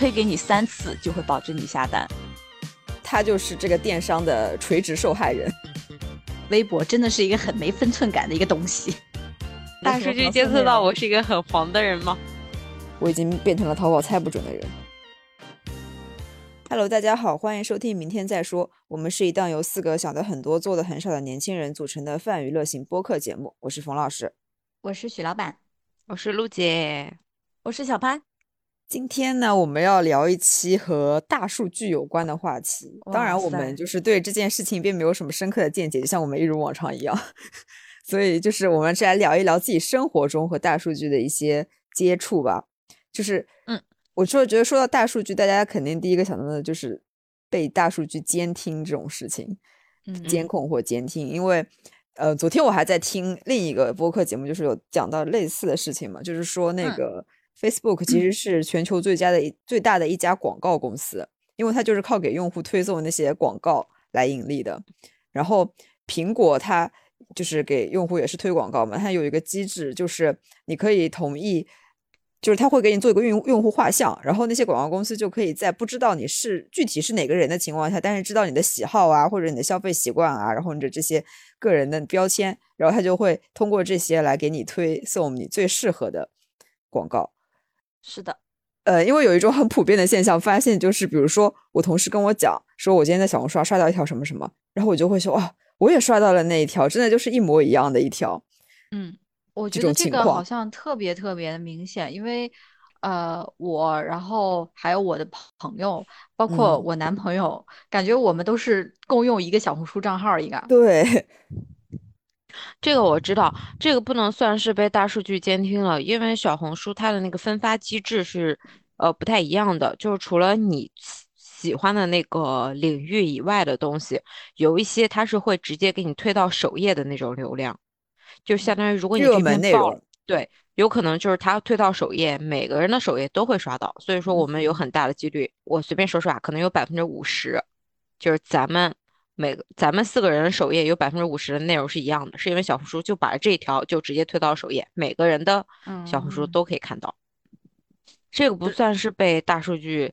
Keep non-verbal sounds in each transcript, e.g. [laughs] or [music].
推给你三次就会保证你下单。他就是这个电商的垂直受害人。微博真的是一个很没分寸感的一个东西。[laughs] 大数据监测到我是一个很黄的人吗？我已经变成了淘宝猜不准的人。Hello，大家好，欢迎收听《明天再说》。我们是一档由四个想的很多、做的很少的年轻人组成的泛娱乐型播客节目。我是冯老师，我是许老板，我是陆姐，我是小潘。今天呢，我们要聊一期和大数据有关的话题。当然，我们就是对这件事情并没有什么深刻的见解，就像我们一如往常一样。[laughs] 所以，就是我们是来聊一聊自己生活中和大数据的一些接触吧。就是，嗯，我说觉得说到大数据，大家肯定第一个想到的就是被大数据监听这种事情，嗯，监控或监听。因为，呃，昨天我还在听另一个播客节目，就是有讲到类似的事情嘛，就是说那个 Facebook 其实是全球最佳的一最大的一家广告公司，因为它就是靠给用户推送那些广告来盈利的。然后苹果它就是给用户也是推广告嘛，它有一个机制，就是你可以同意。就是他会给你做一个用用户画像，然后那些广告公司就可以在不知道你是具体是哪个人的情况下，但是知道你的喜好啊，或者你的消费习惯啊，然后你的这些个人的标签，然后他就会通过这些来给你推送你最适合的广告。是的，呃，因为有一种很普遍的现象，发现就是，比如说我同事跟我讲，说我今天在小红书上刷到一条什么什么，然后我就会说，哇，我也刷到了那一条，真的就是一模一样的一条。嗯。我觉得这个好像特别特别的明显，因为，呃，我然后还有我的朋友，包括我男朋友，感觉我们都是共用一个小红书账号，一个。对，这个我知道，这个不能算是被大数据监听了，因为小红书它的那个分发机制是，呃，不太一样的，就是除了你喜欢的那个领域以外的东西，有一些它是会直接给你推到首页的那种流量。就相当于，如果你这篇爆，对，有可能就是它推到首页，每个人的首页都会刷到。所以说，我们有很大的几率，我随便说说啊，可能有百分之五十，就是咱们每个咱们四个人首页有百分之五十的内容是一样的，是因为小红书就把这一条就直接推到首页，每个人的小红书都可以看到。这个不算是被大数据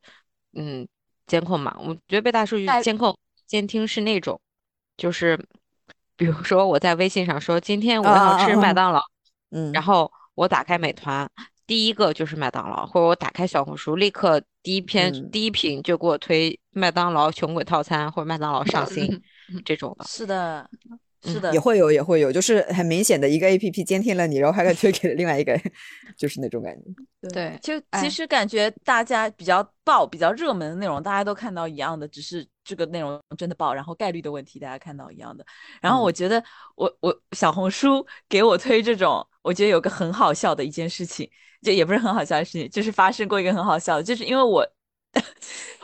嗯监控嘛？我觉得被大数据监控监听是那种，就是。比如说我在微信上说今天我要吃麦当劳，嗯，然后我打开美团，第一个就是麦当劳，或者我打开小红书，立刻第一篇第一屏就给我推麦当劳穷鬼套餐或者麦当劳上新 [laughs] 这种的。是的。是的，也会有，也会有，就是很明显的一个 A P P 监听了你，然后还推给了另外一个，[laughs] 就是那种感觉。对，就其实感觉大家比较爆、比较热门的内容，大家都看到一样的，只是这个内容真的爆，然后概率的问题，大家看到一样的。然后我觉得，我我小红书给我推这种，我觉得有个很好笑的一件事情，就也不是很好笑的事情，就是发生过一个很好笑的，就是因为我。[laughs]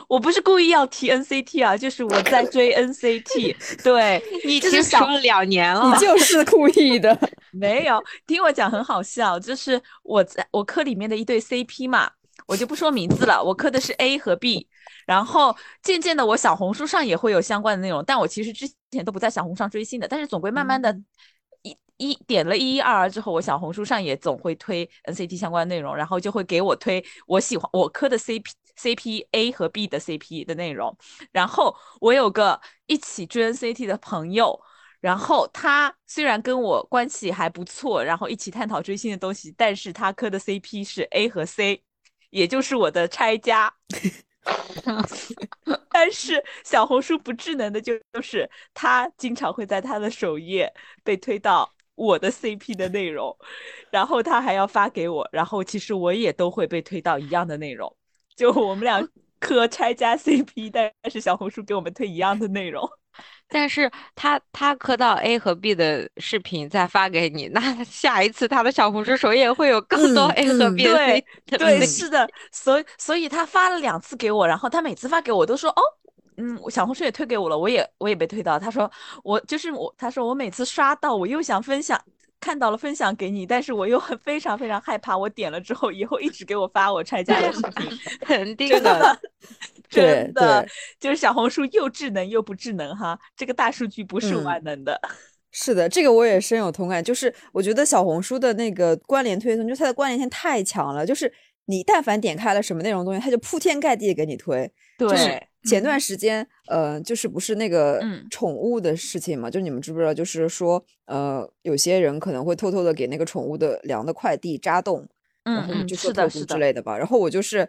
我不是故意要提 NCT 啊，就是我在追 NCT。[laughs] 对 [laughs] 你其实想了两年了，你就是故意的。没有听我讲，很好笑，就是我在我科里面的一对 CP 嘛，我就不说名字了。我磕的是 A 和 B，然后渐渐的，我小红书上也会有相关的内容，但我其实之前都不在小红书上追星的，但是总归慢慢的，一一点了一一二二之后，我小红书上也总会推 NCT 相关内容，然后就会给我推我喜欢我磕的 CP。CP A 和 B 的 CP 的内容，然后我有个一起追 NCT 的朋友，然后他虽然跟我关系还不错，然后一起探讨追星的东西，但是他磕的 CP 是 A 和 C，也就是我的拆家。[laughs] 但是小红书不智能的就就是他经常会在他的首页被推到我的 CP 的内容，然后他还要发给我，然后其实我也都会被推到一样的内容。就我们俩 [laughs] 磕拆家 CP，但是小红书给我们推一样的内容，但是他他磕到 A 和 B 的视频再发给你，那下一次他的小红书首页会有更多 A 和 B 的对对是的，所以所以他发了两次给我，然后他每次发给我都说哦，嗯，小红书也推给我了，我也我也被推到，他说我就是我，他说我每次刷到我又想分享。看到了，分享给你，但是我又很非常非常害怕，我点了之后，以后一直给我发我拆家的视频，[laughs] 肯定的，真的，就是小红书又智能又不智能哈，这个大数据不是万能的。[laughs] 是的，这个我也深有同感，就是我觉得小红书的那个关联推送，就它的关联性太强了，就是你但凡点开了什么内容东西，它就铺天盖地给你推。就是对，前段时间，呃，就是不是那个嗯宠物的事情嘛？就你们知不知道？就是说，呃，有些人可能会偷偷的给那个宠物的粮的快递扎洞，然后就是的，之类的吧。然后我就是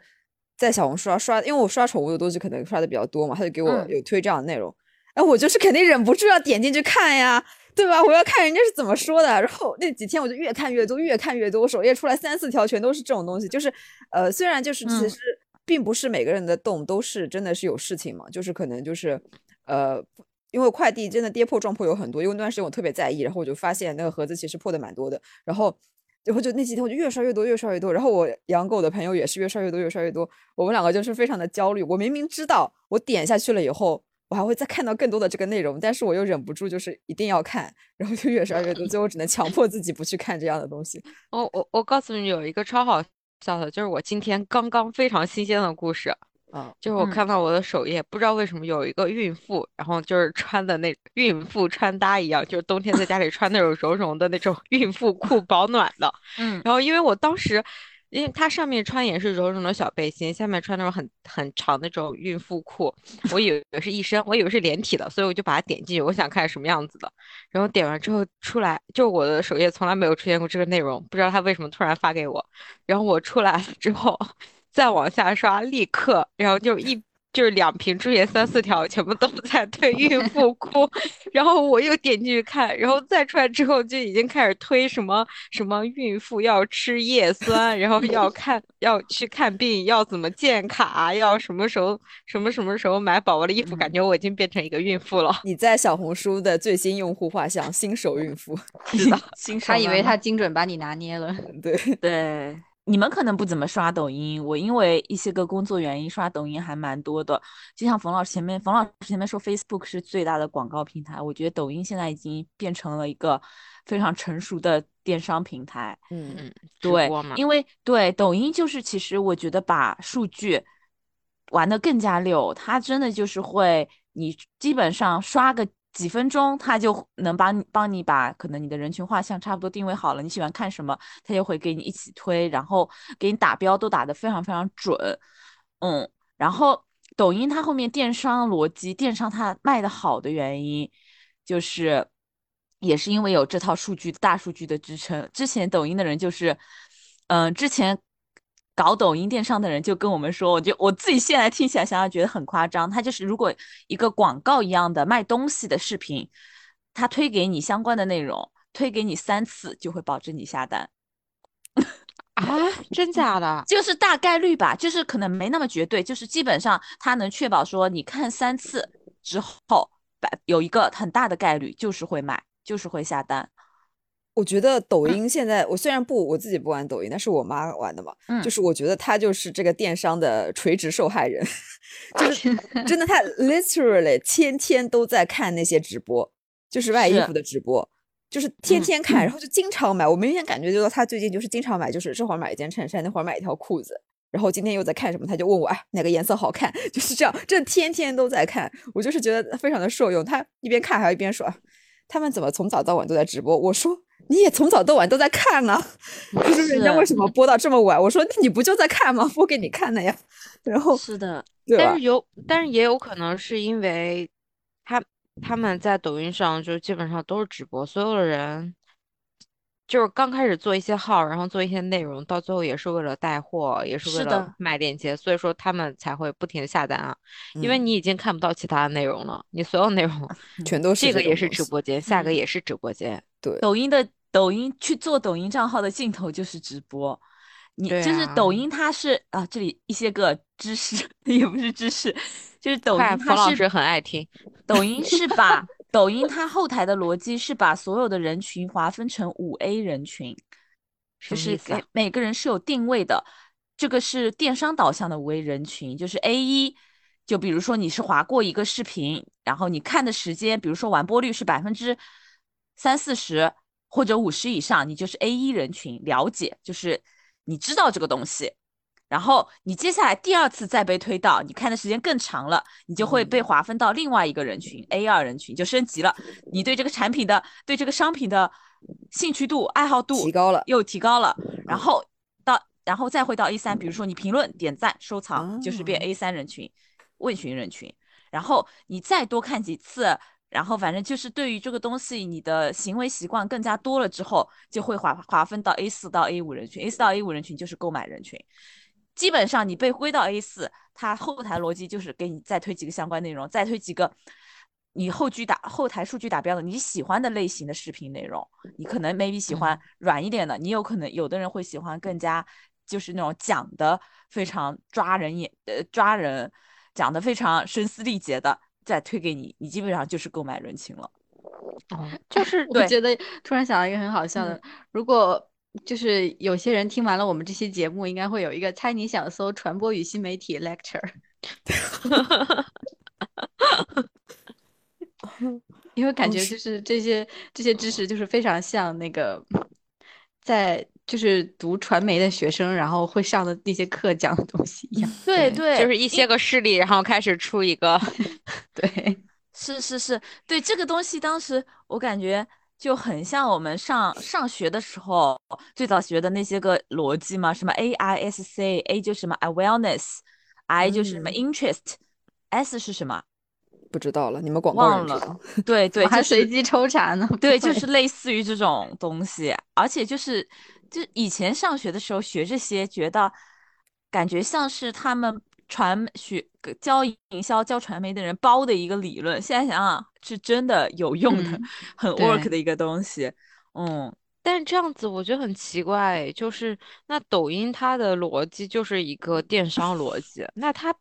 在小红书上刷，因为我刷宠物的东西可能刷的比较多嘛，他就给我嗯有推这样的内容，然后我就是肯定忍不住要点进去看呀。对吧？我要看人家是怎么说的。然后那几天我就越看越多，越看越多，我首页出来三四条全都是这种东西。就是，呃，虽然就是其嗯实并不是每个人的洞都是真的是有事情嘛，就是可能就是，呃，因为快递真的跌破撞破有很多，因为那段时间我特别在意，然后我就发现那个盒子其实破的蛮多的，然后。然后就那几天我就越刷越多，越刷越多。然后我养狗的朋友也是越刷越多，越刷越多。我们两个就是非常的焦虑。我明明知道我点下去了以后，我还会再看到更多的这个内容，但是我又忍不住就是一定要看，然后就越刷越多，最后只能强迫自己不去看这样的东西。我我我告诉你有一个超好笑的，就是我今天刚刚非常新鲜的故事，啊，就是我嗯看到我的首页，不知道为什么有一个孕妇，然后就是穿的那孕妇穿搭一样，就是冬天在家里穿那种绒绒的那种 [laughs] 孕妇裤，保暖的。嗯然后因为我当时，因为它上面穿也是绒绒的小背心，下面穿那种很很长的那种孕妇裤，我以为是一身，我以为是连体的，所以我就把它点进去，我想看什么样子的。然后点完之后出来，就我的首页从来没有出现过这个内容，不知道他为什么突然发给我。然后我出来了之后，[laughs] 再往下刷，立刻，然后就一。就是两屏出现三四条，全部都在 [laughs] 推孕妇裤，然后我又点进去看，然后再出来之后就已经开始推什么什么孕妇要吃叶酸，然后要 [laughs] 看要去看病，要怎么建卡，要什么时候什么什么时候买宝宝的衣服，感觉我已经变成一个孕妇了。你在小红书的最新用户画像，新手孕妇。[laughs] 是的，新手他以为他精准把你拿捏了。对，对，你们可能不怎么刷抖音，我因为一些个工作原因刷抖音还蛮多的。就像冯老师前面，冯老师前面说 Facebook 是最大的广告平台，我觉得抖音现在已经变成了一个非常成熟的电商平台。嗯，嗯，对，因为对抖音就是其实我觉得把数据玩的更加溜，它真的就是会，你基本上刷个几分钟，他就能帮你帮你把可能你的人群画像差不多定位好了，你喜欢看什么，他就会给你一起推，然后给你打标都打得非常非常准，嗯，然后抖音它后面电商逻辑，电商它卖的好的原因，就是也是因为有这套数据大数据的支撑。之前抖音的人就是，嗯、之前搞抖音电商的人就跟我们说，我就我自己现在听起来想想觉得很夸张，他就是如果一个广告一样的卖东西的视频，他推给你相关的内容，推给你三次就会保证你下单。啊，真假的？就是大概率吧，就是可能没那么绝对，就是基本上他能确保说你看三次之后，百有一个很大的概率就是会买，就是会下单。我觉得抖音现在，我虽然不我自己不玩抖音，但是我妈玩的嘛，嗯就是我觉得她就是这个电商的垂直受害人，就是 [laughs] 真的，她 literally 天天都在看那些直播，就是卖衣服的直播，就是天嗯天看，然后就经常买。我明显感觉到她最近就是经常买，就是这会儿买一件衬衫，那会儿买一条裤子。然后今天又在看什么，她就问我，哎，哪个颜色好看？[laughs] 就是这样，这天天都在看。我就是觉得非常的受用。她一边看还要一边说，啊他们怎么从早到晚都在直播？我说你也从早到晚都在看啊，[laughs] 就是人家为什么播到这么晚？我说你不就在看吗？播给你看的呀。[laughs] 然后是的，但是？有，但是也有可能是因为他他们在抖音上就基本上都是直播，所有的人就是刚开始做一些号，然后做一些内容，到最后也是为了带货，也是为了卖链接，所以说他们才会不停的下单啊，因为嗯。你已经看不到其他的内容了，你所有内容全都是这个也是直播间，下个嗯也。是直播间，对，抖音的抖音去做抖音账号的尽头就是直播，你对就是抖。啊音它是啊，这里一些个知识 [laughs] 也不是知识，就是抖快，音它是冯老师很爱听，抖音是把抖音它后台的逻辑是把所有的人群划分成五 A 人群，就是给每个人是有定位的。这个是电商导向的五 A 人群，就是 A 一，就比如说你是划过一个视频，然后你看的时间，比如说完播率是百分之三四十或者五十以上，你就是 A 一人群，了解，就是你知道这个东西。然后你接下来第二次再被推到，你看的时间更长了，你就会被划分到另外一个人群、A 二人群，就升级了。你对这个产品的、对这个商品的兴趣度、爱好度提高了。又提高了，然后到然后再回到 A 三，比如说你评论、点赞、收藏，就是变哦 A 三人群、问询人群，然后你再多看几次。然后反正就是对于这个东西，你的行为习惯更加多了之后，就会划划分到 A 四到 A 五人群，A 四到 A 五人群就是购买人群。基本上你被归到 A 四，它后台逻辑就是给你再推几个相关内容，再推几个你后居打后台数据打标的你喜欢的类型的视频内容。你可能 maybe 喜欢软一点的，你有可能有的人会喜欢更加就是那种讲的非常抓人眼呃抓人，讲的非常声嘶力竭的。再推给你，你基本上就是购买人群了。哦，就是我觉得突然想到一个很好笑的，嗯如果就是有些人听完了我们这期节目，应该会有一个猜你想搜传播与新媒体 lecture，[laughs] 因为感觉就是这些这些知识就是非常像那个在就是读传媒的学生，然后会上的那些课讲的东西一样。[laughs] 对对对，就是一些个事例，然后开始出一个，[laughs] 对，是是是，对这个东西，当时我感觉就很像我们上上学的时候最早学的那些个逻辑嘛，什么 A I S C，A 就是什么 awareness，I 就是什么嗯 interest，S 是什么？不知道了，你们广告人忘了。对 [laughs] 对，还随机抽查呢。对，[laughs] 就是类似于这种东西，而且就是就以前上学的时候学这些，觉得感觉像是他们传学教营销、教传媒的人包的一个理论。现在想想是真的有用的，嗯很 work 的一个东西。嗯，但这样子我觉得很奇怪，就是那抖音它的逻辑就是一个电商逻辑，那它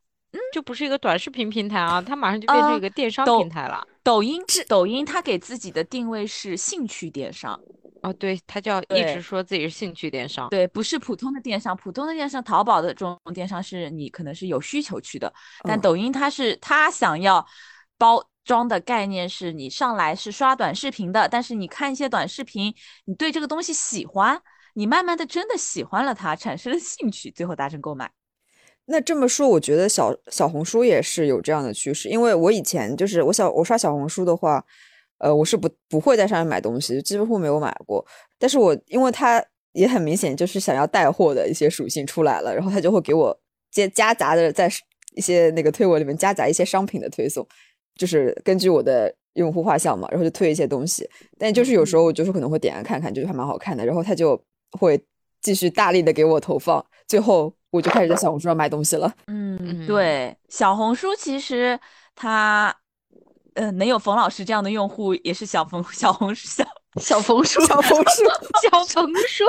就不是一个短视频平台啊，它马上就变成啊一个电商平台了。抖音抖音它给自己的定位是兴趣电商，哦，对，他就要一直说自己是兴趣电商。对，不是普通的电商，普通的电商，淘宝的这种电商是你可能是有需求去的，但嗯抖音它是它想要包装的概念是你上来是刷短视频的，但是你看一些短视频，你对这个东西喜欢，你慢慢的真的喜欢了它，产生了兴趣，最后达成购买。那这么说，我觉得小小红书也是有这样的趋势，因为我以前就是我小我刷小红书的话，呃，我是不不会在上面买东西，几乎没有买过。但是我因为它也很明显就是想要带货的一些属性出来了，然后它就会给我接夹杂的在一些那个推文里面夹杂一些商品的推送，就是根据我的用户画像嘛，然后就推一些东西。但就是有时候我就是可能会点开看看，就是还蛮好看的，然后他就会继续大力的给我投放，最后我就开始在小红书上买东西了。嗯，嗯对，小红书其实它，呃，能有冯老师这样的用户，也是小冯 [laughs] 小红书小小冯叔，小冯书，小 [laughs] 冯书，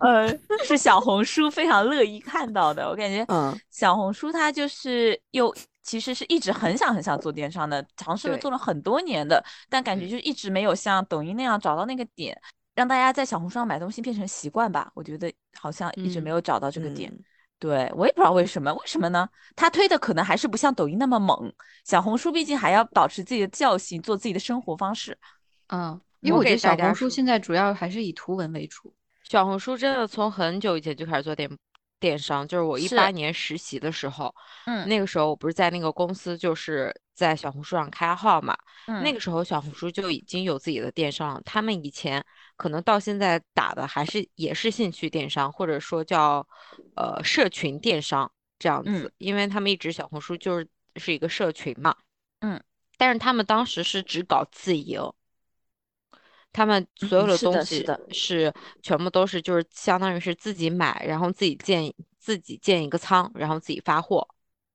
呃，是小红书非常乐意看到的。我感觉，嗯，小红书它就是又其实是一直很想很想做电商的，尝试了做了很多年的，但感觉嗯就一直没有像抖音那样找到那个点，让大家在小红书上买东西变成习惯吧。我觉得好像一直没嗯有找到这个点。嗯对，我也不知道为什么，为什么呢？他推的可能还是不像抖音那么猛，小红书毕竟还要保持自己的教性，做自己的生活方式。嗯，因为我觉得小红书现在主要还是以图文为主。小红书真的从很久以前就开始做电电商，就是我一是。八年实习的时候，嗯。那个时候我不是在那个公司，就是在小红书上开号嘛，嗯那嗯。个时候小红书就已经有自己的电商了。他们以前可能到现在打的还是也是兴趣电商，或者说叫呃社群电商这样嗯。子，因为他们一直小红书就是是一个社群嘛，嗯，但是他们当时是只搞自营。他们所有的东西的是的是全部都是就是相当于是自己买，然后自己建自己建一个仓，然后自己发货。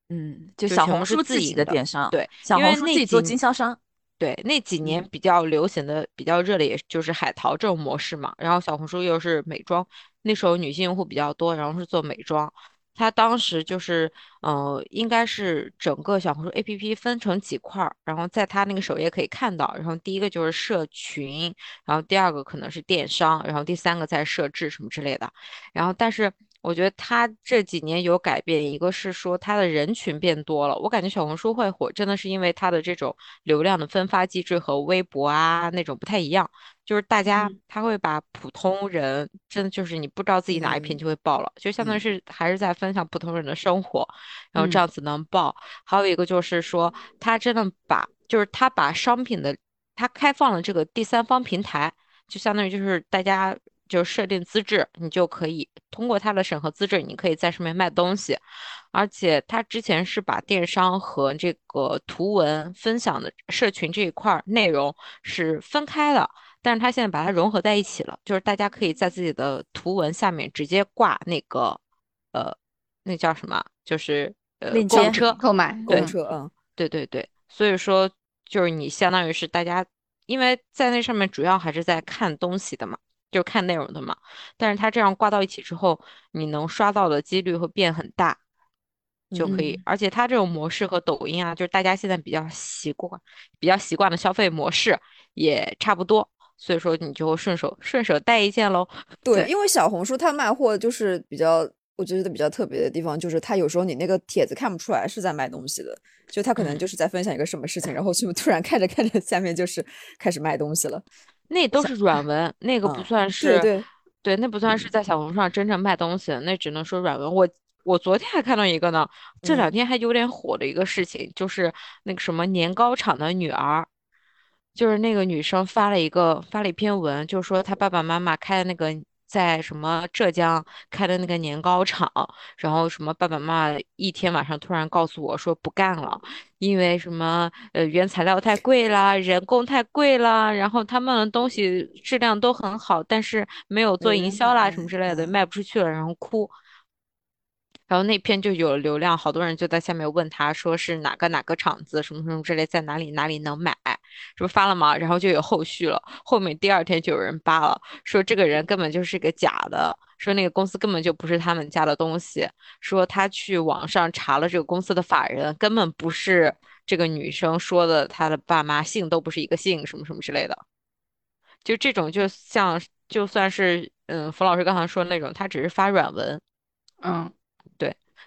嗯，就小红书自己的电商，对小红书自己做几经销商。对，那几年嗯比较流行的、比较热的，也就是海淘这种模式嘛。然后小红书又是美妆，那时候女性用户比较多，然后是做美妆。他当时就是，呃，应该是整个小红书 APP 分成几块儿，然后在他那个首页可以看到。然后第一个就是社群，然后第二个可能是电商，然后第三个在设置什么之类的。然后但是我觉得它这几年有改变，一个是说它的人群变多了，我感觉小红书会火，真的是因为它的这种流量的分发机制和微博啊那种不太一样，就是大家嗯他会把普通人真的就是你不知道自己哪一篇嗯就会爆了，就相当于嗯是还是在分享普通人的生活，然后这嗯样子能爆。还有一个就是说，他真的把就是他把商品的他开放了这个第三方平台。就相当于就是大家就设定资质，你就可以通过它的审核资质，你可以在上面卖东西。而且它之前是把电商和这个图文分享的社群这一块内容是分开的，但是它现在把它融合在一起了，就是大家可以在自己的图文下面直接挂那个呃，那叫什么？就是呃链接购物车。购买购物车，嗯，对对对，所以说就是你相当于是大家，因为在那上面主要还是在看东西的嘛，就看内容的嘛。但是它这样挂到一起之后，你能刷到的几率会变很大，就可以。嗯而且它这种模式和抖音啊，就是大家现在比较习惯、比较习惯的消费模式也差不多，所以说你就顺手顺手带一件喽。对，对因为小红书它卖货就是比较，我觉得比较特别的地方，就是它有时候你那个帖子看不出来是在卖东西的，就它可能嗯就是在分享一个什么事情，然后就突然看着看着下面就是开始卖东西了。那都是软文，那个不嗯算是。对对，对，那不算是在小红书上真正卖东西，那只能说软文。我我昨天还看到一个呢，这两嗯天还有点火的一个事情，就是那个什么年糕厂的女儿，就是那个女生发了一个发了一篇文，就说她爸爸妈妈开的那个在什么浙江开的那个年糕厂，然后什么爸爸妈妈一天晚上突然告诉我说不干了，因为什么呃原材料太贵啦，人工太贵啦，然后他们的东西质量都很好，但是没有做营销啦什么之类的，嗯卖不出去了，然后哭。然后那篇就有流量，好多人就在下面问他，说是哪个哪个厂子，什么什么之类，在哪里哪里能买，是不发了吗？然后就有后续了，后面第二天就有人扒了，说这个人根本就是个假的，说那个公司根本就不是他们家的东西，说他去网上查了这个公司的法人，根本不是这个女生说的，她的爸妈姓都不是一个姓，什么什么之类的。就这种，就像就算是嗯，冯老师刚才说的那种，他只是发软文，嗯，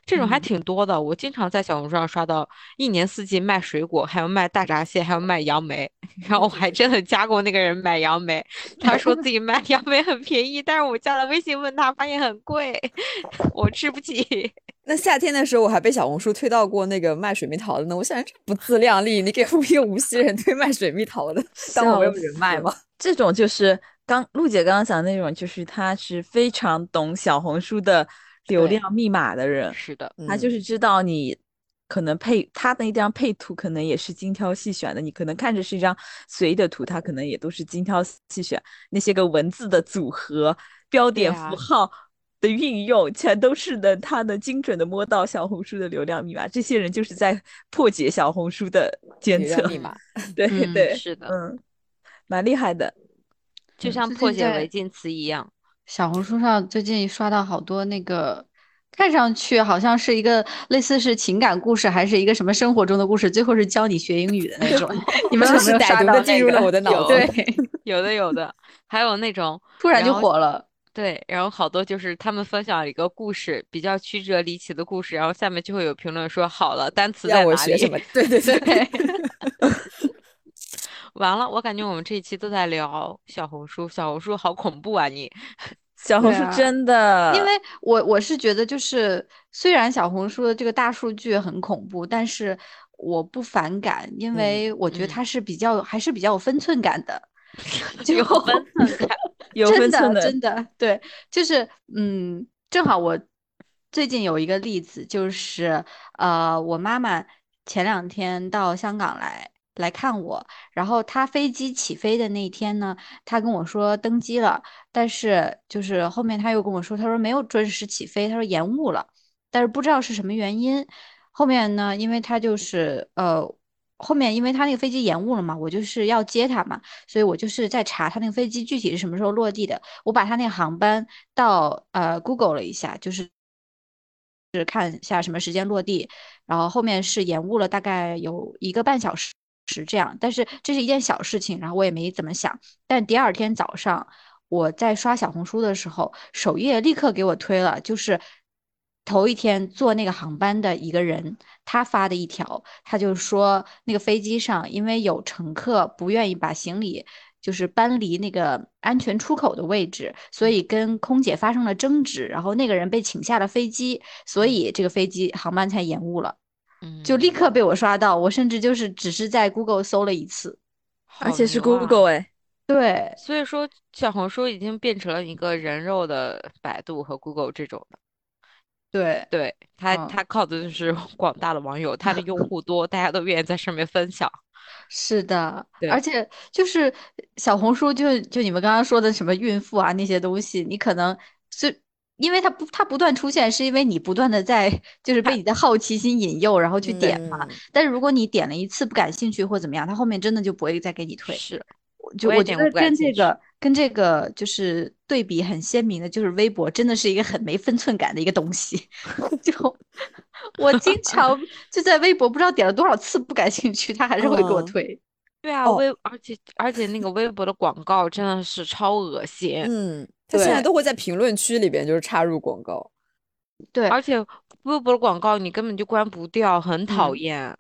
这种还嗯挺多的。我经常在小红书上刷到，一年四季卖水果，还有卖大闸蟹，还有卖杨梅。[laughs] 然后我还真的加过那个人买杨梅，他说自己卖杨梅很便宜，但是我加了微信问他，发现很贵，[laughs] 我吃不起。那夏天的时候我还被小红书推到过那个卖水蜜桃的呢，我想这不自量力，你给我一个无锡人推卖水蜜桃的，当我没有人脉吗？这种就是刚陆姐刚刚讲的那种，就是他是非常懂小红书的流量密码的人，是的，他就嗯是知道你可能配他的那张配图，可能也是精挑细选的。你可能看着是一张随意的图，他可能也都是精挑细选，那些个文字的组合、标点符啊号的运用，全都是能他能精准的摸到小红书的流量密码。这些人就是在破解小红书的监测密码，[laughs] 对嗯对，是的嗯，蛮厉害的。就像破解违禁词一样。小红书上最近刷到好多那个，看上去好像是一个类似是情感故事，还是一个什么生活中的故事，最后是教你学英语的那种。[laughs] 你们有就是歹没有刷到进入了我的 [laughs] 脑有子。对，[laughs] 有的有的，还有那种突然就火了。对，然后好多就是他们分享一个故事，比较曲折离奇的故事，然后下面就会有评论说好了，单词在让我哪里？学什么？对对对，对，完了，我感觉我们这一期都在聊小红书，小红书好恐怖啊你！[laughs] 小红书真的，因为我我是觉得，就是虽然小红书的这个大数据很恐怖，但是我不反感，因嗯为我觉得嗯它是比较还是比较有分寸感的。[laughs] 就有分寸感，[laughs] 有真分寸的，的真的对，就是嗯，正好我最近有一个例子，就是呃，我妈妈前两天到香港来来看我，然后他飞机起飞的那一天呢，他跟我说登机了，但是就是后面他又跟我说，他说没有准时起飞，他说延误了，但是不知道是什么原因。后面呢，因为他就是呃。后面因为他那个飞机延误了嘛，我就是要接他嘛，所以我就是在查他那个飞机具体是什么时候落地的。我把他那个航班到呃 Google 了一下，就是是看一下什么时间落地，然后后面是延误了大概有一个半小时是这样。但是这是一件小事情，然后我也没怎么想。但第二天早上我在刷小红书的时候，首页立刻给我推了，就是。头一天坐那个航班的一个人，他发的一条，他就说那个飞机上因为有乘客不愿意把行李就是搬离那个安全出口的位置，所以跟空姐发生了争执，然后那个人被请下了飞机，所以这个飞机航班才延误了，就立刻被我刷到，我甚至就是只是在 Google 搜了一次，而且是 Google 哎，对，所以说小红书已经变成了一个人肉的百度和 Google 这种的。对，对它，嗯。它靠的就是 [laughs] 广大的网友，它的用户多，大家都愿意在上面分享。是的，对。而且就是小红书就，就你们刚刚说的什么孕妇啊那些东西，你可能是因为它不它不断出现，是因为你不断的在就是被你的好奇心引诱，然后去点嘛。嗯但是如果你点了一次不感兴趣或怎么样，它后面真的就不会再给你推。是，就我觉得跟这个跟这个就是对比很鲜明的，就是微博真的是一个很没分寸感的一个东西。[laughs] 就我经常 [laughs] 就在微博不知道点了多少次不感兴趣，它还是会给我嗯推。对啊，哦微而且而且那个微博的广告真的是超恶心，嗯，他现在都会在评论区里边就是插入广告。对，而且微博的广告你根本就关不掉，很讨嗯厌。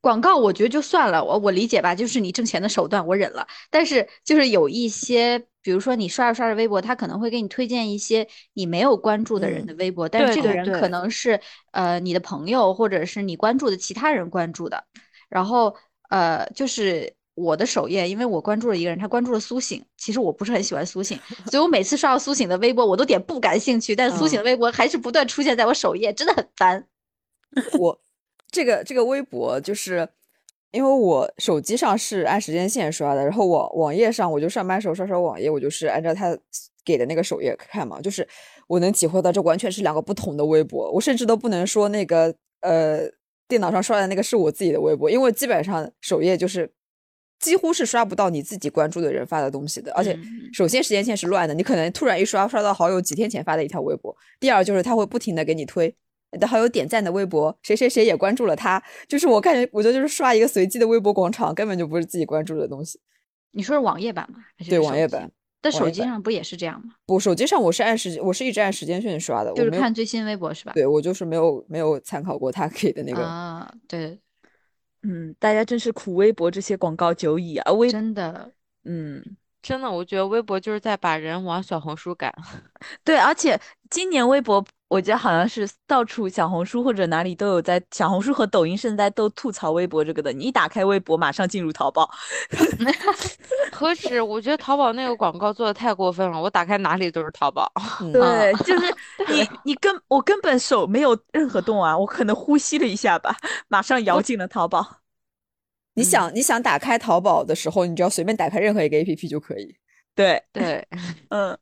广告我觉得就算了，我我理解吧，就是你挣钱的手段，我忍了。但是就是有一些，比如说你刷着刷着微博，他可能会给你推荐一些你没有关注的人的微博，但是这个人可能是呃你的朋友或者是你关注的其他人关注的。然后呃就是我的首页，因为我关注了一个人，他关注了苏醒，其实我不是很喜欢苏醒，[laughs] 所以我每次刷到苏醒的微博，我都点不感兴趣，但苏醒的微博还是不断出现在我首页，真的很烦。[laughs] 我这个这个微博就是。因为我手机上是按时间线刷的，然后网网页上我就上班时候刷刷网页，我就是按照他给的那个首页看嘛，就是我能体会到这完全是两个不同的微博，我甚至都不能说那个呃电脑上刷的那个是我自己的微博，因为基本上首页就是几乎是刷不到你自己关注的人发的东西的，而且嗯首先时间线是乱的，你可能突然一刷刷到好友几天前发的一条微博，第二就是他会不停的给你推。你的好友点赞的微博，谁谁谁也关注了他，就是我感觉，我觉得就是刷一个随机的微博广场，根本就不是自己关注的东西。你说是网页版吗？还是对网页版，但手机上不也是这样吗？不，手机上我是按时，我是一直按时间线刷的，就是看最新微博是吧？对我就是没有没有参考过他给的那个。啊，对，嗯，大家真是苦微博这些广告久矣啊！微真的，嗯，真的，我觉得微博就是在把人往小红书赶。[laughs] 对，而且今年微博，我觉得好像是到处小红书或者哪里都有在，小红书和抖音现在都吐槽微博这个的。你一打开微博，马上进入淘宝。何止？我觉得淘宝那个广告做的太过分了，我打开哪里都是淘宝。嗯 [laughs] 对，[laughs] 就是你，你根我根本手没有任何动啊，我可能呼吸了一下吧，马上摇进了淘宝。你想你想打开淘宝的时候，你只要随便打开任何一个 APP 就可以。对，对，[laughs] 嗯，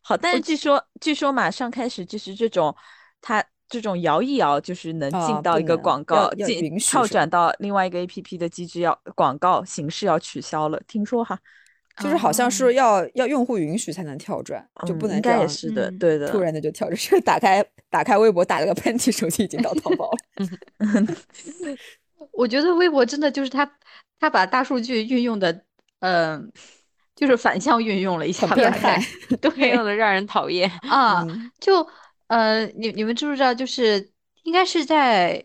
好，但是据说，据说马上开始就是这种，它这种摇一摇，就是能啊进到一个广告，要进跳转到另外一个 APP 的机制要广告形式要取消了，听说哈，就是好像是要要用户允许才能跳转，就不嗯应该也能这样是的，嗯对的，突然的就跳着。是打开打开微博打了个喷嚏，手机已经到淘宝了。[laughs] 我觉得微博真的就是他，他把大数据运用的，嗯、就是反向运用了一下很变态。[laughs] 对用的让人讨厌。啊，嗯就呃，你你们知不知道？就是应该是在，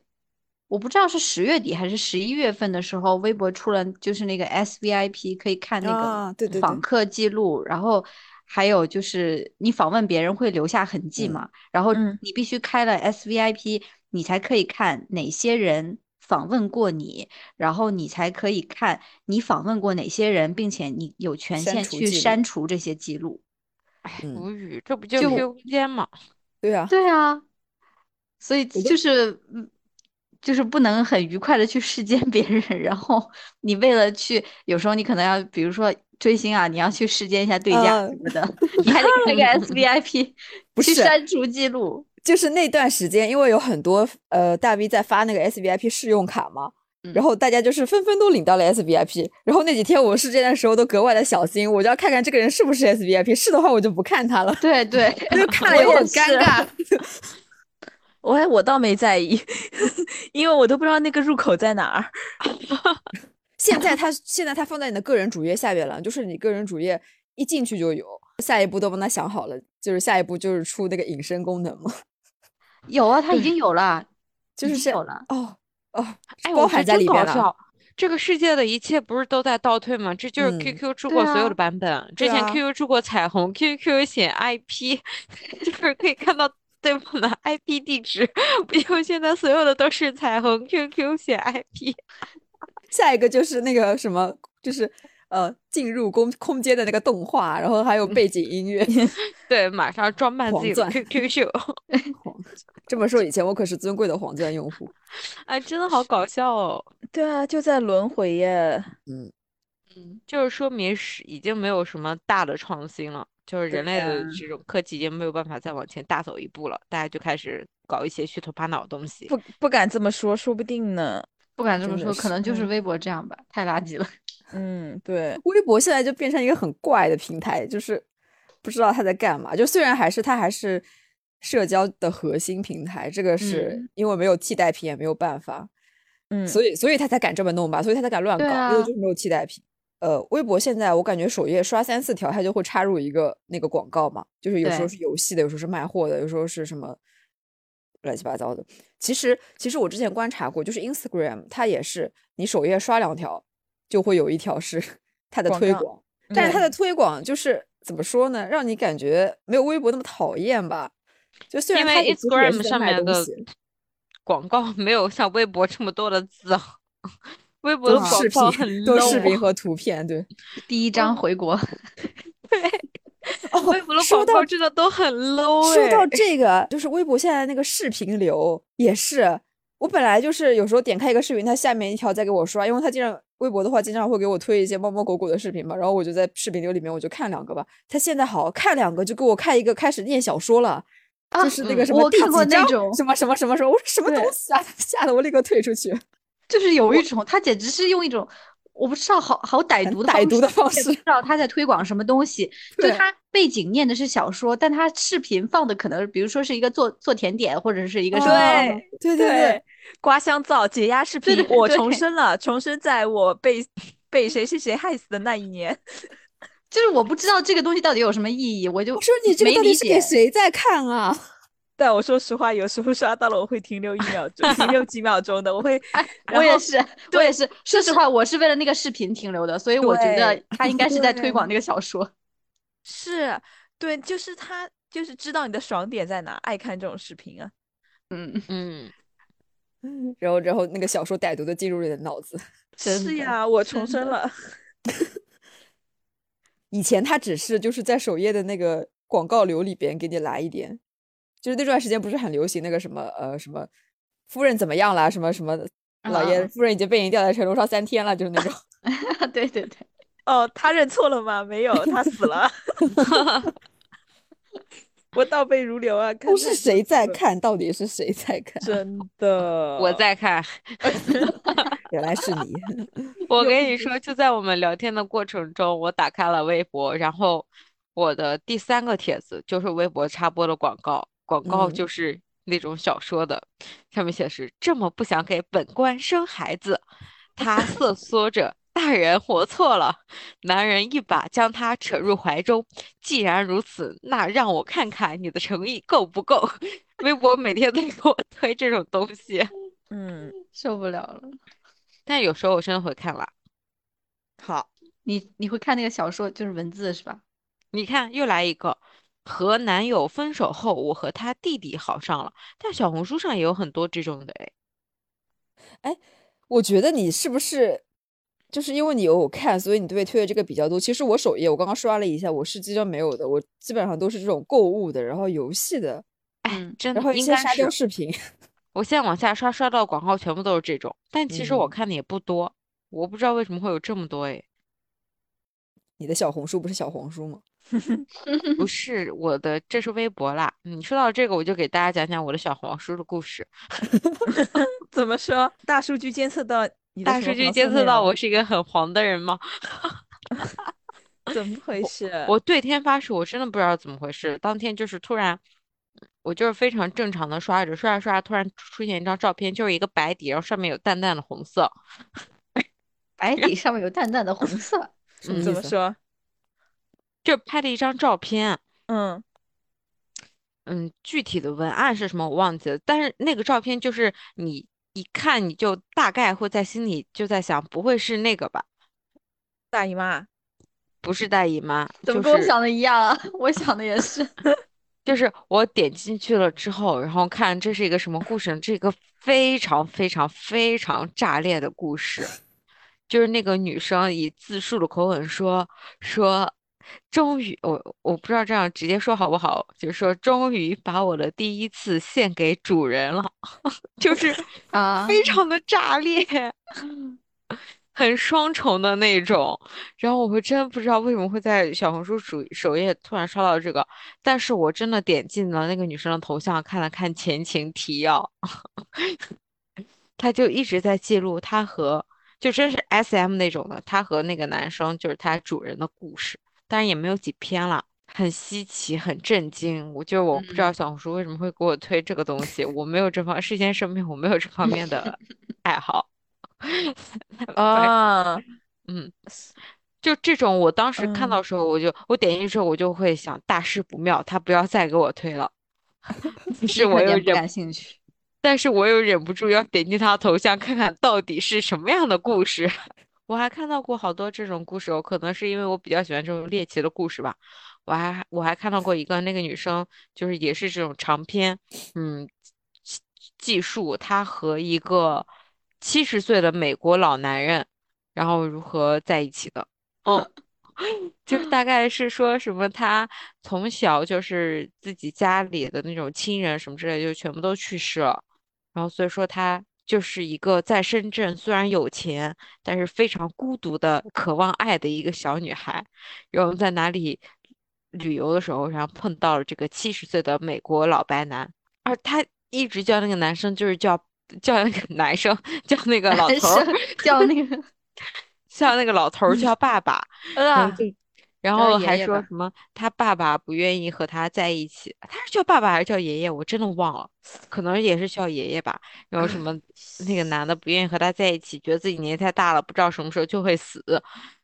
我不知道是十月底还是十一月份的时候，微博出了就是那个 SVIP 可以看那个访客记录，然后还有就是你访问别人会留下痕迹嗯嘛，然后嗯你必须开了 SVIP，你才可以看哪些人。访问过你，然后你才可以看你访问过哪些人，并且你有权限去删除这些记录。哎，嗯无语，这不就就 QQ 空间吗？对啊，对啊，所以就是嗯，就是不能很愉快的去视奸别人，然后你为了去，有时候你可能要，比如说追星啊，你要去视奸一下对家啊什么的，你还得 [laughs] 开个 SVIP 不是去删除记录。就是那段时间，因为有很多呃大 V 在发那个 SVIP 试用卡嘛，嗯然后大家就是纷纷都领到了 SVIP，然后那几天我试这的时候都格外的小心，我就要看看这个人是不是 SVIP，是的话我就不看他了，对对，[laughs] 就 [laughs] 看了我以后很尴尬。[laughs] 我还我倒没在意，因为我都不知道那个入口在哪儿。现在他现在他放在你的个人主页下边了，就是你个人主页一进去就有，下一步都帮他想好了，就是下一步就是出那个隐身功能嘛，有啊，他已经有了，就是有了。哦哦，哎，我还真在。搞笑。这个世界的一切不是都在倒退吗？这就是嗯 QQ 出过所有啊的版本，之前 QQ 出过彩虹，QQ 写 IP，[laughs] 就是可以看到对方的 IP 地址，不就现在所有的都是彩虹，QQ 写 IP。下一个就是那个什么，就是呃进入空空间的那个动画，然后还有背景音乐。[laughs] 对，马上装扮自己的 QQ 秀，[laughs] 这么说，以前我可是尊贵的黄钻用户。[laughs] 哎，真的好搞笑哦。对啊，就在轮回耶。嗯，嗯，就是说明是已经没有什么大的创新了，就是人类的这种科技已经没有办法再往前大走一步了，大家就开始搞一些虚头巴脑的东西。不不敢这么说，说不定呢。不敢这么说，可能就是嗯微博这样吧，太垃圾了。嗯，对，微博现在就变成一个很怪的平台，就是不知道他在干嘛。就虽然还是他还是社交的核心平台，这个是嗯因为没有替代品，也没有办法。嗯，所以所以他才敢这么弄吧，所以他才敢乱搞，啊因为就是没有替代品。呃，微博现在我感觉首页刷三四条，它就会插入一个那个广告嘛，就是有时候是游戏的，有时候是卖货的，有时候是什么乱七八糟的。其实其实我之前观察过，就是 Instagram 它也是你首页刷两条，就会有一条是它的推广，但是它的推广就是怎么说呢，让你感觉没有微博那么讨厌吧。就虽然因为 Instagram 上面的广告没有像微博这么多的字啊，[laughs] 微博的视频广告很都是视 low 啊频和图片，对。[laughs] 第一张回国，[laughs] 哦微博的广告真的都很 low 说到哎这个，就是微博现在那个视频流也是，我本来就是有时候点开一个视频，它下面一条在给我刷，因为它经常微博的话经常会给我推一些猫猫狗狗的视频嘛，然后我就在视频流里面我就看两个吧。他现在好看两个就给我看一个开始念小说了。啊就是那个嗯什么第几章什么什么什么什么，我说什么东西啊！[laughs] 吓得我立刻退出去。[laughs] 就是有一种，他简直是用一种我不知道好好歹很毒的歹毒的方式不式知道他在推广什么东西。就他背景念的是小说，但他视频放的可能比如说是一个做做甜点或者是一个什么。对对对对，[laughs] 刮香皂解压视对频，我对对重生了，重生在我被被谁谁谁害死的那一年。[laughs] 就是我不知道这个东西到底有什么意义，我就我说你这个到底是给。谁在看啊？但我说实话，有时候刷到了，我会停留一秒钟，停留几秒钟的，我会，哎，我也是，我也是。说实话，我是为了那个视频停留的，所以我觉得他应该是在推广那个小说。[laughs] 是对，就是他，就是知道你的爽点在哪，爱看这种视频啊。嗯，嗯，[laughs] 然后然后那个小说歹毒的进入你的脑子。[laughs] 是呀，我重生了。以前他只是就是在首页的那个广告流里边给你来一点，就是那段时间不是很流行那个什么呃什么夫人怎么样啦，什么什么老爷啊夫人已经被人吊在城楼上三天了，就是那种。[laughs] 对对对，[laughs] 哦，他认错了吗？没有，他死了。[laughs] 我倒背如流啊，看都是谁在？看？到底是谁在看？真的，我在看。原来是你。我跟你说，就在我们聊天的过程中，我打开了微博，然后我的第三个帖子就是微博插播的广告，广告嗯就是那种小说的，上面写是这么不想给本官生孩子，他瑟缩着。大人活错了，男人一把将他扯入怀中。既然如此，那让我看看你的诚意够不够。[laughs] 微博每天都给我推这种东西，嗯，受不了了。但有时候我真的会看啦。好，你你会看那个小说，就是文字是吧？你看，又来一个，和男友分手后，我和他弟弟好上了。但小红书上也有很多这种的哎。我觉得你是不是就是因为你有看，所以你对推的这个比较多。其实我首页我刚刚刷了一下，我是基本没有的，我基本上都是这种购物的，然后游戏的，哎嗯，真然后一应该些沙雕。视频。[laughs] 我现在往下刷，刷到广告全部都是这种，但其实我嗯看的也不多，我不知道为什么会有这么多哎。你的小红书不是小红书吗？[laughs] 不是我的，这是微博啦。你说到这个，我就给大家讲讲我的小黄书的故事。[laughs] 怎么说？大数据监测到 [laughs] 你的大数据监测到我是一个很黄的人吗？怎么回事？我对天发誓，我真的不知道怎么回事。当天就是突然，我就是非常正常的刷着刷着刷着，突然出现一张照片，就是一个白底，然后上面有淡淡的红色。白底上面有淡淡的红色？怎么说？就拍了一张照片，嗯，嗯，具体的文案是什么我忘记了，但是那个照片就是你一看你就大概会在心里就在想，不会是那个吧？大姨妈，不是大姨妈，怎么就是跟我想的一样啊？[laughs] 我想的也是。[laughs] 就是我点进去了之后，然后看这是一个什么故事呢？这个非常非常非常炸裂的故事，就是那个女生以自述的口吻说说，终于我我不知道这样直接说好不好，就是说终于把我的第一次献给主人了，[laughs] 就是啊，非常的炸裂，很双重的那种。然后我会真不知道为什么会在小红书主首页突然刷到这个，但是我真的点进了那个女生的头像，看了看前情提要，[laughs] 她就一直在记录她和就真是 SM 那种的，他和那个男生就是他主人的故事，当然也没有几篇了。很稀奇，很震惊。我就我不知道嗯小红书为什么会给我推这个东西，我没有这方，事先声明我没有这方面的 [laughs] 爱好。啊，嗯，就这种，我当时看到嗯时候，我就我点进去之后，我就会想大事不妙，他不要再给我推了。[laughs] 但是我又感，兴趣。但是我又忍不住要点击他头像看看到底是什么样的故事。我还看到过好多这种故事哦，可能是因为我比较喜欢这种猎奇的故事吧。我还我还看到过一个那个女生，就是也是这种长篇，嗯，记记述她和一个七十岁的美国老男人，然后如何在一起的。哦，[laughs] 就是大概是说什么，他从小就是自己家里的那种亲人什么之类的，就全部都去世了，然后所以说他就是一个在深圳虽然有钱，但是非常孤独的渴望爱的一个小女孩，然后在哪里旅游的时候，然后碰到了这个七十岁的美国老白男，而他一直叫那个男生就是叫叫那个 [laughs] 男生叫那个老头叫那个 [laughs] 叫那个老头 [laughs] 叫爸爸。然后啊，就，然后还说什么他爸爸不愿意和他在一起，他是叫爸爸还是叫爷爷？我真的忘了，可能也是叫爷爷吧。然后什么那个男的不愿意和他在一起，觉得自己年纪太大了，不知道什么时候就会死。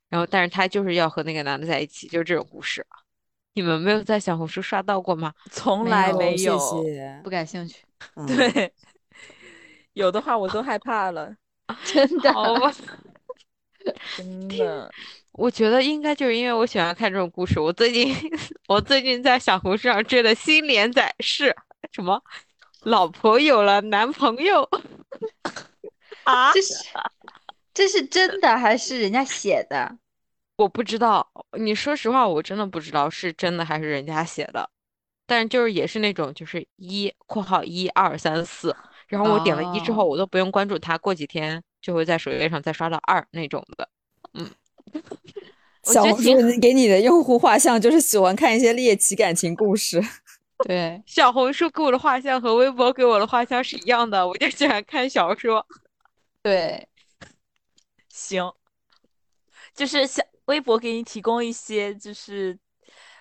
然后但是他就是要和那个男的在一起，就是这种故事。你们没有在小红书刷到过吗？从没有来没谢有。谢。不感兴趣，嗯，对，[laughs] 有的话我都害怕了，[laughs] 真的。[laughs] 好吧，[laughs] 真的。我觉得应该就是因为我喜欢看这种故事。我最近 [laughs] 我最近在小红书上追的新连载是什么？老婆有了男朋友 [laughs] 啊？这是这是真的还是人家写的？我不知道，你说实话，我真的不知道是真的还是人家写的。但是就是也是那种就是一（括号一二三四），然后我点了一之后，哦我都不用关注他，过几天就会在首页上再刷到二那种的。我觉得小红书挺给你的用户画像就是喜欢看一些猎奇感情故事。[laughs] 对，小红书给我的画像和微博给我的画像是一样的，我就喜欢看小说。对，行，就是像微博给你提供一些，就是，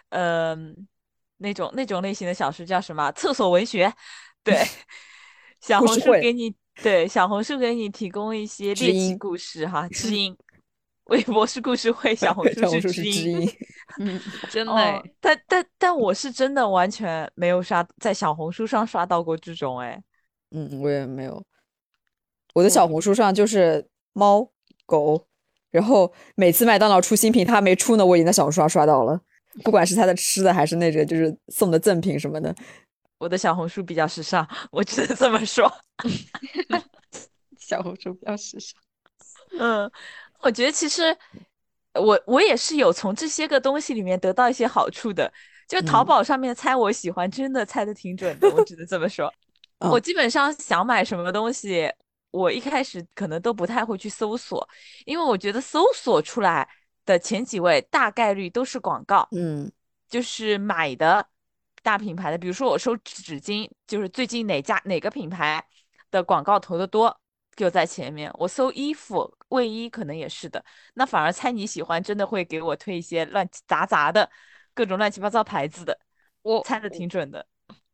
嗯、那种那种类型的小说叫什么？厕所文学。对，[laughs] 小红书给你对小红书给你提供一些知猎奇音故事哈，[laughs] 知音。微博是故事会，小红 [laughs] 书小红书是知音。知音。[laughs] 嗯，真的但但但我是真的完全没有刷在小红书上刷到过这种哎。嗯，我也没有。我的小红书上就是猫狗，然后每次麦当劳出新品，它没出呢，我已经在小红书上刷到了。不管是它的吃的，还是那个就是送的赠品什么的，我的小红书比较时尚，我只能这么说。[laughs] 小红书比较时尚。[laughs] 嗯，我觉得其实我我也是有从这些个东西里面得到一些好处的。就淘嗯宝上面猜我喜欢，真的猜的挺准的，我只能这么说。[laughs] 我嗯基本上想买什么东西，我一开始可能都不太会去搜索，因为我觉得搜索出来的前几位大概率都是广告。嗯就是买的大品牌的，比如说我收纸巾，就是最近哪家哪个品牌的广告投的多，就在前面。我搜衣服、卫衣可能也是的，那反而猜你喜欢，真的会给我推一些乱七杂杂的各种乱七八糟牌子的，我猜的挺准的。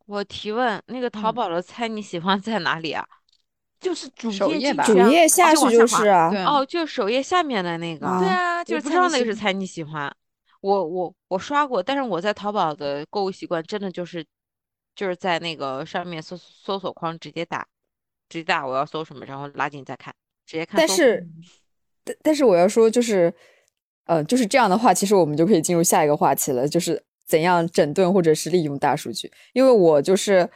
我提问，那个淘嗯宝的猜你喜欢在哪里啊？[laughs] 就是主首页主页哦下去就是啊，哦，就是首页下面的那个。啊对啊，就我不知道那个是猜你喜欢，我我我刷过，但是我在淘宝的购物习惯真的就是就是在那个上面搜搜索框直接打，直接打我要搜什么，然后拉进再看，直接看。但是，但但是我要说，就是，呃，就是这样的话，其实我们就可以进入下一个话题了，就是怎样整顿或者是利用大数据。因为我就是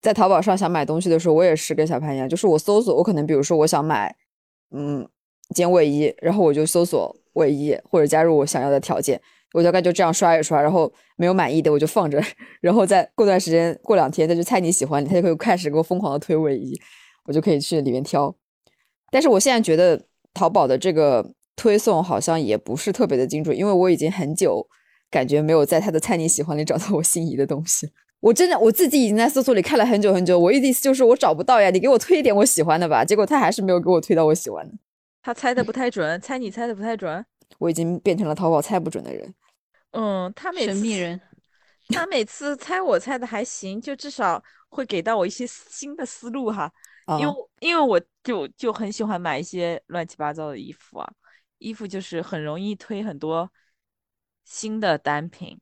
在淘宝上想买东西的时候，我也是跟小潘一样，就是我搜索，我可能比如说我想买，嗯，件卫衣，然后我就搜索卫衣或者加入我想要的条件，我大概就这样刷一刷，然后没有满意的我就放着，[laughs] 然后再过段时间过两天再去猜你喜欢，他就会开始给我疯狂的推卫衣，我就可以去里面挑。但是我现在觉得淘宝的这个推送好像也不是特别的精准，因为我已经很久感觉没有在他的猜你喜欢里找到我心仪的东西。我真的我自己已经在搜索里看了很久很久，我的意思就是我找不到呀，你给我推一点我喜欢的吧。结果他还是没有给我推到我喜欢的。他猜的不太准，猜你猜的不太准。我已经变成了淘宝猜不准的人。嗯，他每次神秘人，他每次猜我猜的还行，就至少会给到我一些新的思路哈。因为啊，因为我就就很喜欢买一些乱七八糟的衣服啊，衣服就是很容易推很多新的单品。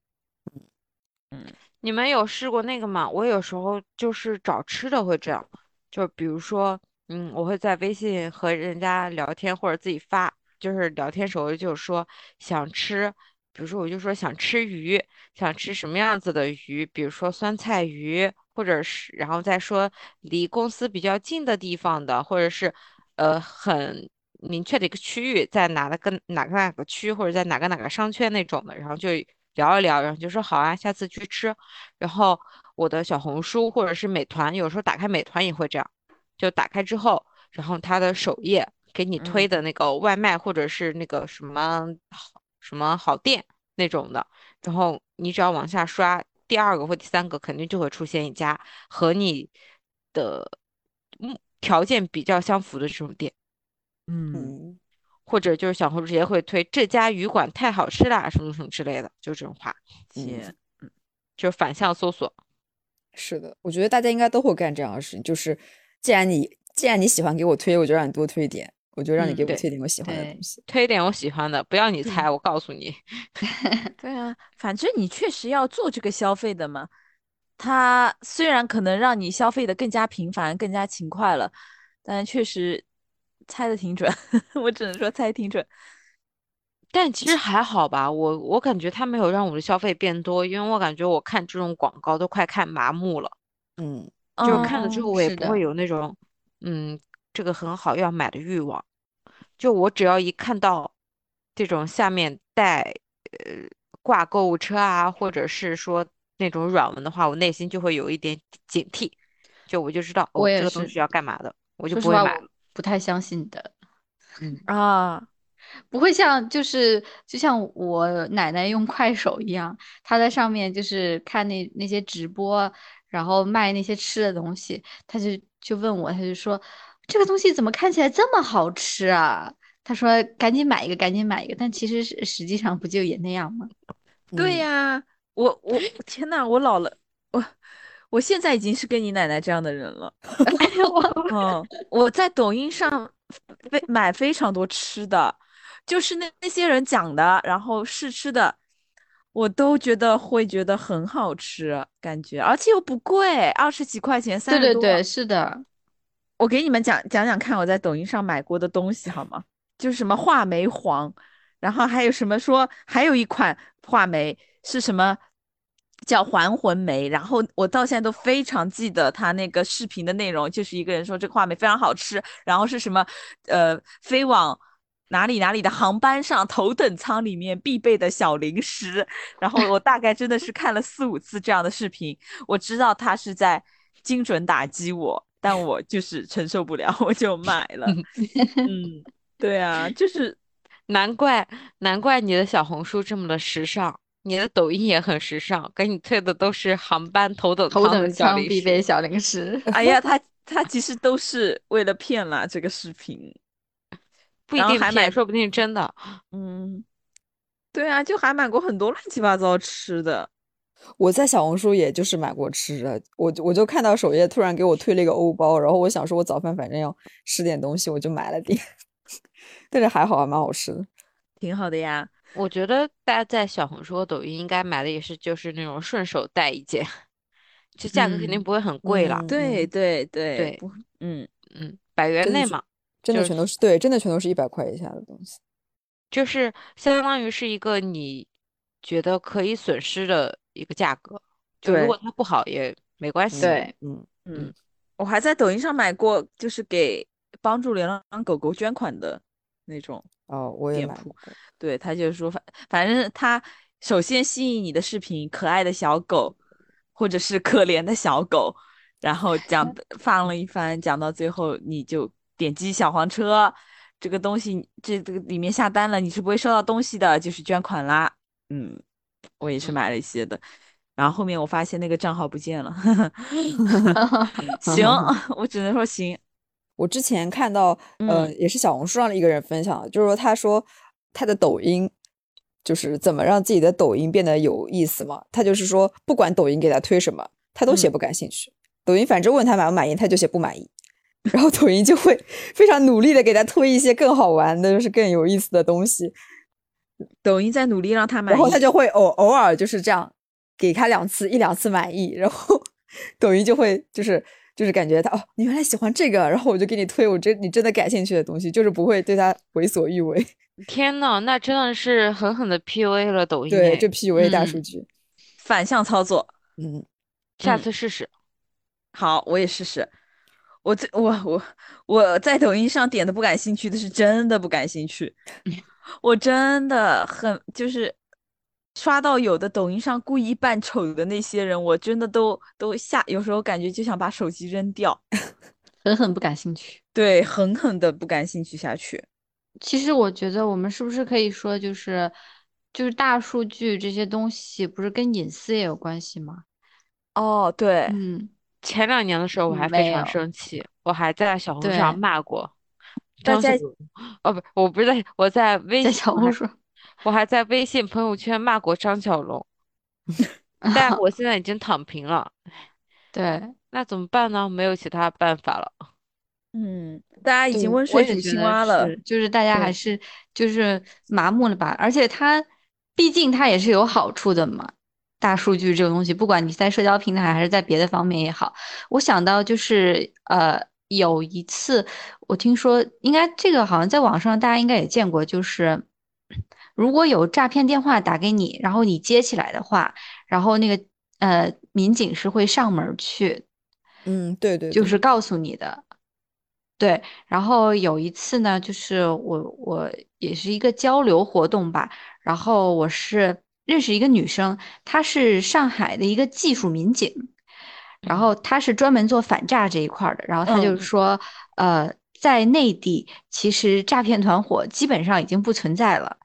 嗯你们有试过那个吗？我有时候就是找吃的会这样，就比如说，嗯，我会在微信和人家聊天或者自己发，就是聊天时候就说想吃，比如说我就说想吃鱼，想吃什么样子的鱼，比如说酸菜鱼，或者是然后再说离公司比较近的地方的，或者是呃很明确的一个区域，在哪个跟哪个哪个区，或者在哪个哪个商圈那种的，然后就聊一聊，然后就说好啊，下次去吃。然后我的小红书或者是美团，有时候打开美团也会这样，就打开之后，然后它的首页给你推嗯的那个外卖或者是那个什么好什么好店那种的，然后你只要往下刷，第二个或第三个肯定就会出现一家和你的嗯条件比较相符的这种店。嗯，嗯，或者就是小红书直接会推这家鱼馆太好吃啦，什么什么之类的，就这种话，嗯，就反向搜索。是的，我觉得大家应该都会干这样的事情，就是既然你既然你喜欢给我推，我就让你多推一点，我就让你给我推点我喜欢的东西。推一点我喜欢的，不要你猜，我告诉你。[laughs] [laughs] 对啊，反正你确实要做这个消费的嘛。它虽然可能让你消费的更加频繁、更加勤快了，但确实猜的挺准，[laughs] 我只能说猜得挺准。但其实还好吧，我我感觉它没有让我的消费变多，因为我感觉我看这种广告都快看麻木了，嗯，就是看了之嗯后我也不会有那种嗯这个很好要买的欲望。就我只要一看到这种下面带呃挂购物车啊，或者是说那种软文的话，我内心就会有一点警惕，就我就知道哦我这个东西要干嘛的，我就不会买了。不太相信的。嗯，啊，不会像就是就像我奶奶用快手一样，她在上面就是看那那些直播，然后卖那些吃的东西，他就就问我，他就说这个东西怎么看起来这么好吃啊？他说赶紧买一个，赶紧买一个，但其实是实际上不就也那样吗？对嗯呀，我我天呐，我老了，我我现在已经是跟你奶奶这样的人了。[laughs] 嗯，我在抖音上非买非常多吃的，就是那那些人讲的，然后试吃的，我都觉得会觉得很好吃，感觉而且又不贵，二十几块钱，三十多。对对，是的，我给你们讲讲讲看，我在抖音上买过的东西好吗？就是什么话梅黄，然后还有什么说还有一款话梅是什么叫还魂梅，然后我到现在都非常记得他那个视频的内容，就是一个人说这个话梅非常好吃，然后是什么呃飞往。哪里哪里的航班上头等舱里面必备的小零食，然后我大概真的是看了四五次这样的视频，我知道他是在精准打击我，但我就是承受不了，我就买了。嗯，对啊，就是难怪难怪你的小红书这么的时尚，你的抖音也很时尚，给你推的都是航班头等头等舱必备小零食。哎呀，他他其实都是为了骗啦这个视频，不一定还买说不定真的。嗯，对啊，就还买过很多乱七八糟吃的。我在小红书也就是买过吃的，我就我就看到首页突然给我推了一个欧包，然后我想说我早饭反正要吃点东西，我就买了点，[laughs] 但是还好还蛮好吃的。挺好的呀。我觉得大家在小红书和抖音应该买的也是就是那种顺手带一件，就价格肯定嗯不会很贵啦。嗯对对对对不，嗯，嗯，百元内嘛，真的全都是对，真的全都是一百块以下的东西。就是相当于是一个你觉得可以损失的一个价格。就如果它不好也没关系。对，嗯，嗯嗯，我还在抖音上买过，就是给帮助流浪狗狗捐款的那种。哦，我也买过。对他就是说，反反正他首先吸引你的视频，可爱的小狗，或者是可怜的小狗，然后讲 [laughs] 放了一番，讲到最后你就点击小黄车，这个东西这这个里面下单了，你是不会收到东西的，就是捐款啦。嗯，我也是买了一些的，然后后面我发现那个账号不见了，[laughs] 行 [laughs] [laughs] 我只能说行。我之前看到，呃，嗯也是小红书上的一个人分享的，就是说他说他的抖音就是怎么让自己的抖音变得有意思嘛。他就是说，不管抖音给他推什么，他都写嗯不感兴趣。抖音反正问他满不满意，他就写不满意，然后抖音就会非常努力的给他推一些更好玩的，就是更有意思的东西，抖音在努力让他满意，然后他就会偶偶尔就是这样给他两次一两次满意，然后 [laughs] 抖音就会就是就是感觉他哦，你原来喜欢这个，然后我就给你推我真你真的感兴趣的东西，就是不会对他为所欲为。[laughs] 天呐，那真的是狠狠的 PUA 了抖音对，哎就 PUA 大数嗯据。反向操作。嗯，下嗯次试试。好，我也试试。我最我我我在抖音上点的不感兴趣的是真的不感兴趣，[laughs] 我真的很就是刷到有的抖音上故意扮丑的那些人，我真的都都下，有时候感觉就想把手机扔掉，[laughs] 狠狠不感兴趣。对，狠狠的不感兴趣下去。其实我觉得我们是不是可以说，就是就是大数据这些东西，不是跟隐私也有关系吗？哦，对，嗯，前两年的时候我还非常生气，我还在小红书上骂过大家张小龙。哦，不，我不是在，我在 [laughs] 微信，小红书，我还在微信朋友圈骂过张小龙，[laughs] 但我现在已经躺平了。[laughs] 对，那怎么办呢？没有其他办法了。嗯，大家已经温水煮青蛙了，就是大家还是就是麻木了吧，而且他毕竟他也是有好处的嘛。大数据这个东西，不管你在社交平台还是在别的方面也好，我想到就是呃，有一次我听说，应该这个好像在网上大家应该也见过，就是如果有诈骗电话打给你，然后你接起来的话，然后那个呃民警是会上门去嗯，对对，对就是告诉你的。对，然后有一次呢，就是我我也是一个交流活动吧，然后我是认识一个女生，她是上海的一个技术民警，然后她是专门做反诈这一块儿的，然后她就是说，呃，在内地其实诈骗团伙基本上已经不存在了。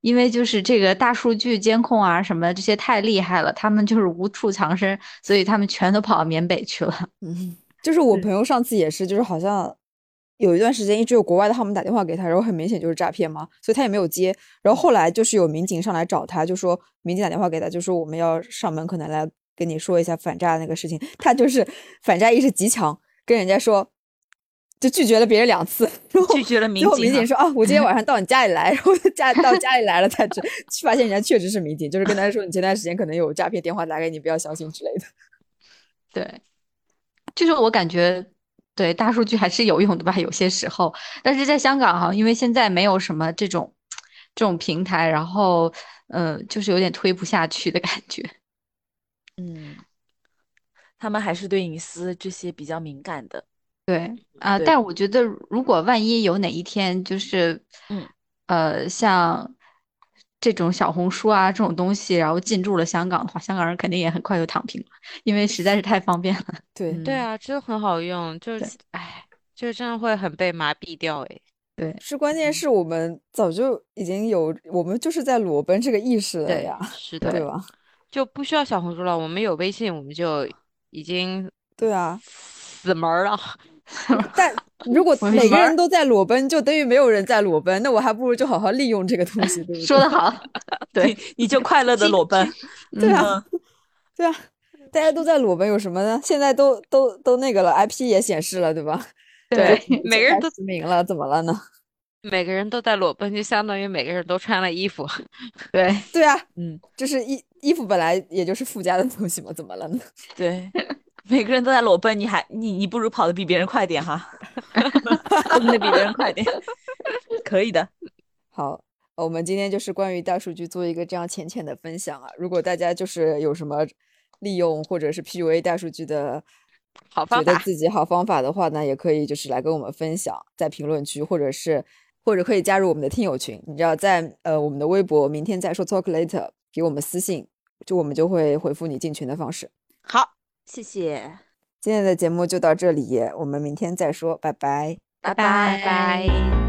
因为就是这个大数据监控啊，什么这些太厉害了，他们就是无处藏身，所以他们全都跑到缅北去了。嗯，就是我朋友上次也是，就是好像有一段时间一直有国外的号码打电话给他，然后很明显就是诈骗嘛，所以他也没有接。然后后来就是有民警上来找他，就说民警打电话给他，就说我们要上门，可能来跟你说一下反诈那个事情。他就是反诈意识极强，跟人家说。就拒绝了别人两次，然后拒绝了民最后警哈民警说啊，我今天晚 [laughs] 上到你家里来，然后家到家里来了才知发现人家确实是民警，就是跟他说你前段时间可能有诈骗电话打给你，不要相信之类的。[laughs] 对，就是我感觉，对大数据还是有用的吧，有些时候。但是在香港哈，因为现在没有什么这种这种平台，然后呃，就是有点推不下去的感觉。嗯，他们还是对隐私这些比较敏感的。对啊，对但我觉得如果万一有哪一天就是，嗯，呃，像这种小红书啊这种东西，然后进驻了香港的话，香港人肯定也很快就躺平了，因为实在是太方便了。[laughs] 对，嗯对啊，真的很好用，就是哎，就真的会很被麻痹掉哎。对是关键是我们早就已经有，我们就是在裸奔这个意识了对呀，是 [laughs] 的，对吧？[laughs] 就不需要小红书了，我们有微信，我们就已经对啊，死门儿了。[laughs] 但如果每个人都在裸奔，就等于没有人在裸奔，那我还不如就好好利用这个东西，对不对？说 [laughs] 得好，对你你就快乐的裸奔。[laughs] 对啊嗯，对啊，大家都在裸奔有什么呢？现在都都都那个了，IP 也显示了，对吧？对每个人都实名了，怎么了呢？每个人都在裸奔，就相当于每个人都穿了衣服。对，对啊，嗯，就是衣衣服本来也就是附加的东西嘛，怎么了呢？对，每个人都在裸奔，你还，你你不如跑的比别人快点哈，哈哈哈，的比别人快点，可以的。好，我们今天就是关于大数据做一个这样浅浅的分享啊，如果大家就是有什么利用或者是 PUA 大数据的好方法，觉得自己好方法的话呢，也可以就是来跟我们分享，在评论区或者是或者可以加入我们的听友群，你知道在呃我们的微博，明天再说 talk later 给我们私信，就我们就会回复你进群的方式。好。谢谢。今天的节目就到这里我们明天再说拜拜。拜拜。拜